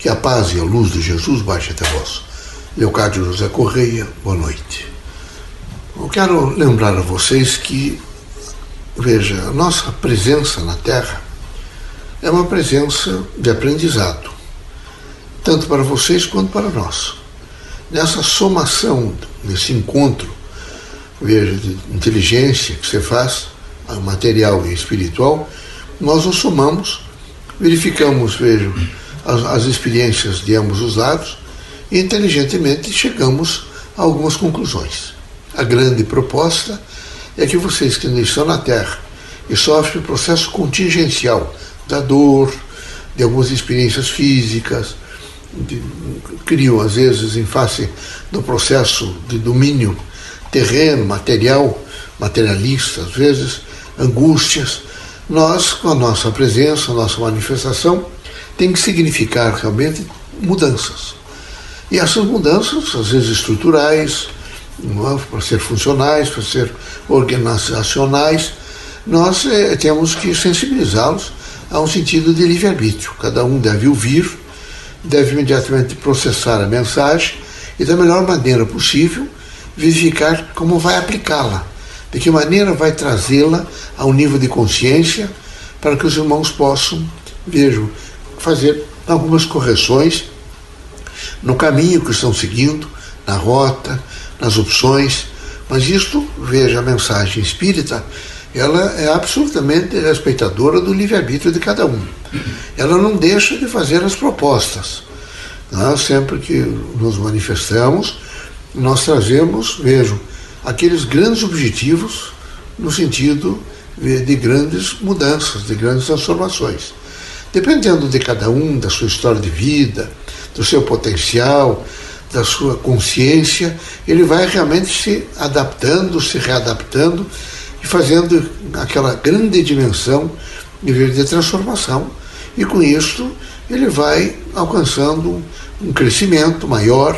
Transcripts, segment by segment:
Que a paz e a luz de Jesus baixe até vós. Leocádio José Correia, boa noite. Eu quero lembrar a vocês que, veja, a nossa presença na Terra é uma presença de aprendizado, tanto para vocês quanto para nós. Nessa somação, nesse encontro, veja, de inteligência que você faz, material e espiritual, nós nos somamos, verificamos, veja, as, as experiências de ambos os lados e inteligentemente chegamos a algumas conclusões. A grande proposta é que vocês que estão na Terra e sofrem o processo contingencial da dor, de algumas experiências físicas, de, criam às vezes em face do processo de domínio terreno, material, materialista, às vezes angústias. Nós, com a nossa presença, a nossa manifestação, tem que significar realmente mudanças. E essas mudanças, às vezes estruturais, é? para ser funcionais, para ser organizacionais, nós é, temos que sensibilizá-los a um sentido de livre-arbítrio. Cada um deve ouvir, deve imediatamente processar a mensagem e, da melhor maneira possível, verificar como vai aplicá-la, de que maneira vai trazê-la a um nível de consciência para que os irmãos possam, vejam, fazer algumas correções no caminho que estão seguindo, na rota, nas opções, mas isto, veja a mensagem espírita, ela é absolutamente respeitadora do livre-arbítrio de cada um. Ela não deixa de fazer as propostas. Nós, sempre que nos manifestamos, nós trazemos, vejam, aqueles grandes objetivos no sentido de grandes mudanças, de grandes transformações. Dependendo de cada um, da sua história de vida, do seu potencial, da sua consciência, ele vai realmente se adaptando, se readaptando e fazendo aquela grande dimensão de, transformação. E com isso ele vai alcançando um crescimento maior,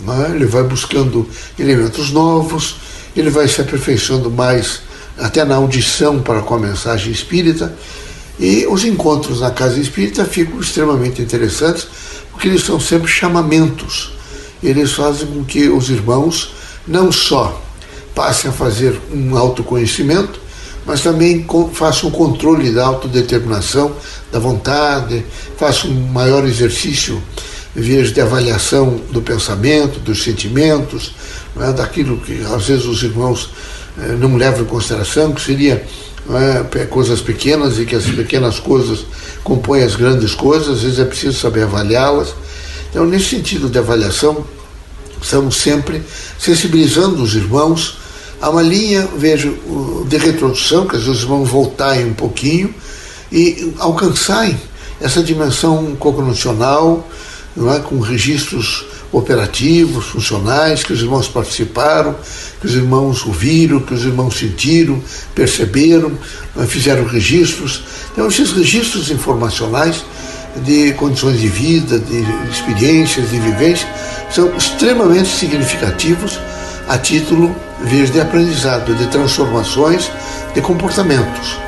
né? ele vai buscando elementos novos, ele vai se aperfeiçoando mais até na audição para com a mensagem espírita e os encontros na casa espírita ficam extremamente interessantes, porque eles são sempre chamamentos. Eles fazem com que os irmãos não só passem a fazer um autoconhecimento, mas também façam o controle da autodeterminação, da vontade, façam um maior exercício vias de avaliação do pensamento, dos sentimentos, é, daquilo que às vezes os irmãos eh, não levam em consideração, que seria é, coisas pequenas e que as pequenas coisas compõem as grandes coisas, às vezes é preciso saber avaliá-las. Então, nesse sentido de avaliação, estamos sempre sensibilizando os irmãos a uma linha, vejo, de retrodução, que às vezes vão voltar um pouquinho e alcançarem essa dimensão cognicional, é, com registros operativos, funcionais, que os irmãos participaram, que os irmãos ouviram, que os irmãos sentiram, perceberam, né, fizeram registros. Então, esses registros informacionais de condições de vida, de experiências, de vivência, são extremamente significativos a título de aprendizado, de transformações, de comportamentos.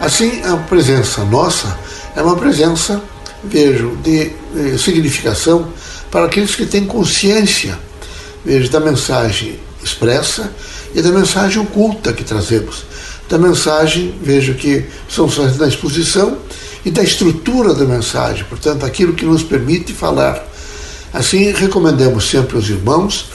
Assim, a presença nossa é uma presença, vejo, de eh, significação para aqueles que têm consciência veja, da mensagem expressa e da mensagem oculta que trazemos. Da mensagem, vejo que são da exposição e da estrutura da mensagem, portanto, aquilo que nos permite falar. Assim, recomendamos sempre aos irmãos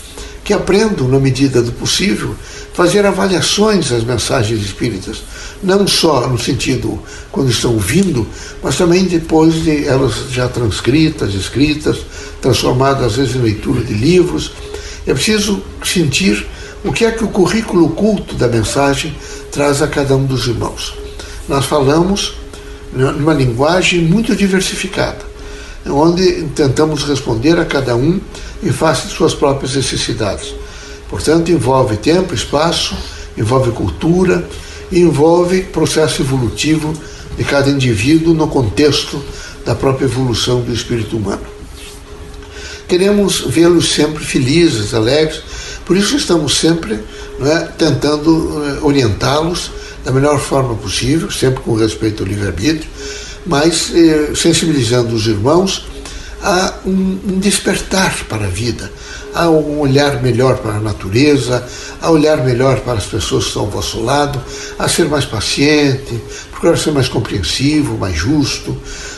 que aprendam, na medida do possível, fazer avaliações das mensagens espíritas, não só no sentido quando estão ouvindo, mas também depois de elas já transcritas, escritas, transformadas às vezes em leitura de livros. É preciso sentir o que é que o currículo oculto da mensagem traz a cada um dos irmãos. Nós falamos numa linguagem muito diversificada, onde tentamos responder a cada um em face de suas próprias necessidades. Portanto, envolve tempo, espaço, envolve cultura, envolve processo evolutivo de cada indivíduo no contexto da própria evolução do espírito humano. Queremos vê-los sempre felizes, alegres, por isso estamos sempre é, tentando é, orientá-los da melhor forma possível, sempre com respeito ao livre-arbítrio, mas eh, sensibilizando os irmãos a um, um despertar para a vida, a um olhar melhor para a natureza, a olhar melhor para as pessoas que estão ao vosso lado, a ser mais paciente, procurar ser mais compreensivo, mais justo,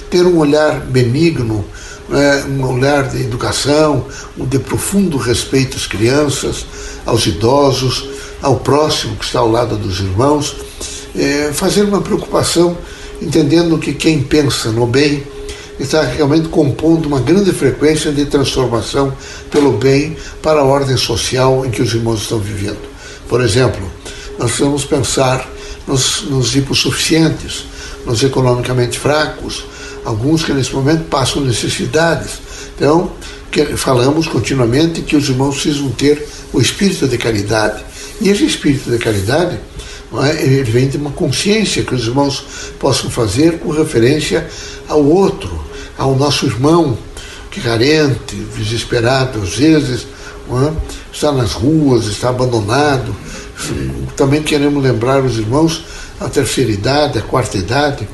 ter um olhar benigno, né, um olhar de educação, de profundo respeito às crianças, aos idosos, ao próximo que está ao lado dos irmãos, é, fazer uma preocupação, entendendo que quem pensa no bem está realmente compondo uma grande frequência de transformação pelo bem para a ordem social em que os irmãos estão vivendo. Por exemplo, nós vamos pensar nos, nos hipossuficientes, nos economicamente fracos, alguns que nesse momento passam necessidades. Então, falamos continuamente que os irmãos precisam ter o espírito de caridade. E esse espírito de caridade é, ele vem de uma consciência que os irmãos possam fazer com referência ao outro, ao nosso irmão, que carente, desesperado, às vezes, é? está nas ruas, está abandonado. Também queremos lembrar os irmãos a terceira idade, a quarta idade.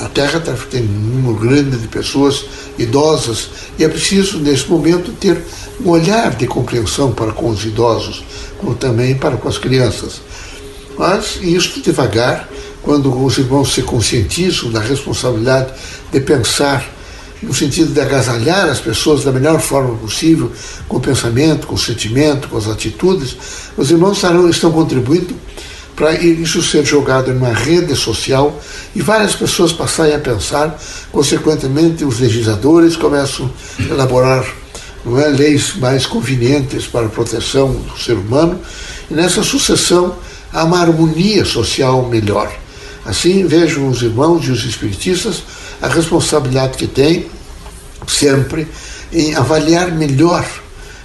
A Terra tá, tem um número grande de pessoas idosas e é preciso, nesse momento, ter um olhar de compreensão para com os idosos, como também para com as crianças. Mas isso devagar, quando os irmãos se conscientizam da responsabilidade de pensar no sentido de agasalhar as pessoas da melhor forma possível, com o pensamento, com o sentimento, com as atitudes, os irmãos estarão, estão contribuindo para isso ser jogado em uma rede social e várias pessoas passarem a pensar, consequentemente os legisladores começam a elaborar não é, leis mais convenientes para a proteção do ser humano, e nessa sucessão há uma harmonia social melhor. Assim, vejam os irmãos e os espiritistas a responsabilidade que têm sempre em avaliar melhor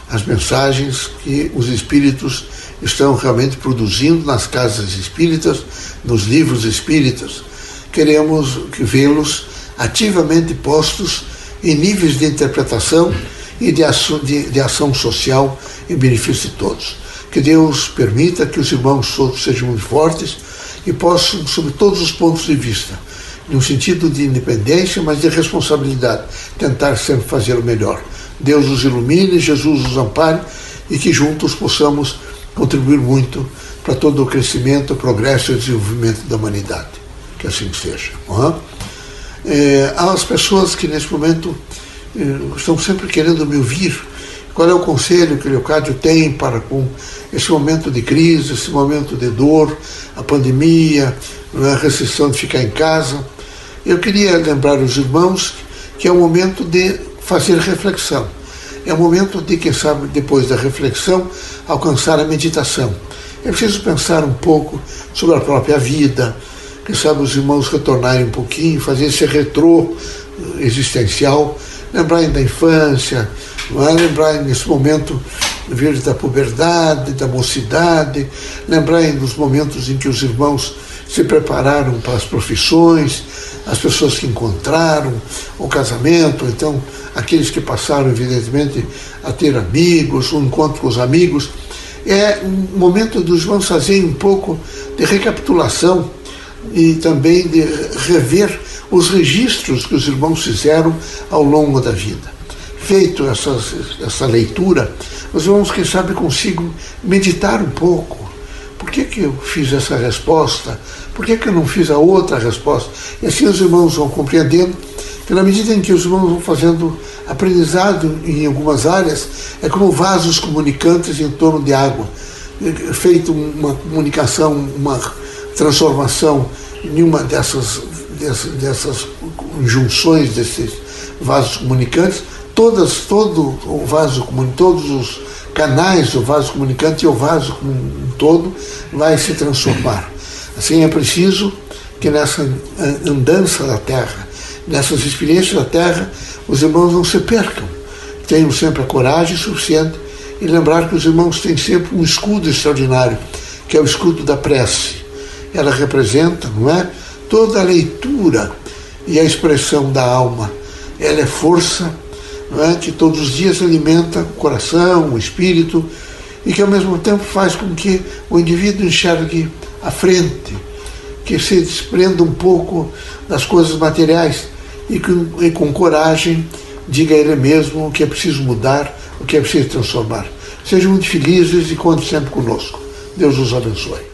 as mensagens que os espíritos estão realmente produzindo nas casas espíritas, nos livros espíritas. Queremos vê-los ativamente postos em níveis de interpretação e de ação, de, de ação social em benefício de todos. Que Deus permita que os irmãos todos sejam muito fortes e possam, sob todos os pontos de vista, no sentido de independência, mas de responsabilidade, tentar sempre fazer o melhor. Deus os ilumine, Jesus os ampare e que juntos possamos contribuir muito para todo o crescimento, progresso e desenvolvimento da humanidade. Que assim seja. Uhum. É, há as pessoas que nesse momento é, estão sempre querendo me ouvir. Qual é o conselho que o Leocádio tem para com esse momento de crise, esse momento de dor, a pandemia, a restrição de ficar em casa? Eu queria lembrar os irmãos que é o momento de fazer reflexão. É o momento de, quem sabe, depois da reflexão, alcançar a meditação. É preciso pensar um pouco sobre a própria vida, quem sabe os irmãos retornarem um pouquinho, fazer esse retrô existencial, lembrarem da infância, é? lembrarem nesse momento da puberdade, da mocidade, lembrarem dos momentos em que os irmãos se prepararam para as profissões, as pessoas que encontraram, o casamento, então aqueles que passaram, evidentemente, a ter amigos, um encontro com os amigos. É um momento dos irmãos fazerem um pouco de recapitulação e também de rever os registros que os irmãos fizeram ao longo da vida. Feito essas, essa leitura, os irmãos, quem sabe, consigam meditar um pouco. Por que, que eu fiz essa resposta? Por que, que eu não fiz a outra resposta? E assim os irmãos vão compreendendo que na medida em que os irmãos vão fazendo aprendizado em algumas áreas, é como vasos comunicantes em torno de água, feito uma comunicação, uma transformação em uma dessas, dessas, dessas junções desses vasos comunicantes, todas, todo o vaso comunicante, todos os canais do vaso comunicante e o vaso como um todo vai se transformar. Assim é preciso que nessa andança da Terra, nessas experiências da Terra, os irmãos não se percam. Tenham sempre a coragem suficiente e lembrar que os irmãos têm sempre um escudo extraordinário, que é o escudo da prece. Ela representa, não é? Toda a leitura e a expressão da alma. Ela é força não é? que todos os dias alimenta o coração, o espírito, e que ao mesmo tempo faz com que o indivíduo enxergue à frente, que se desprenda um pouco das coisas materiais e, que, e com coragem diga a Ele mesmo o que é preciso mudar, o que é preciso transformar. Sejam muito felizes e contem sempre conosco. Deus os abençoe.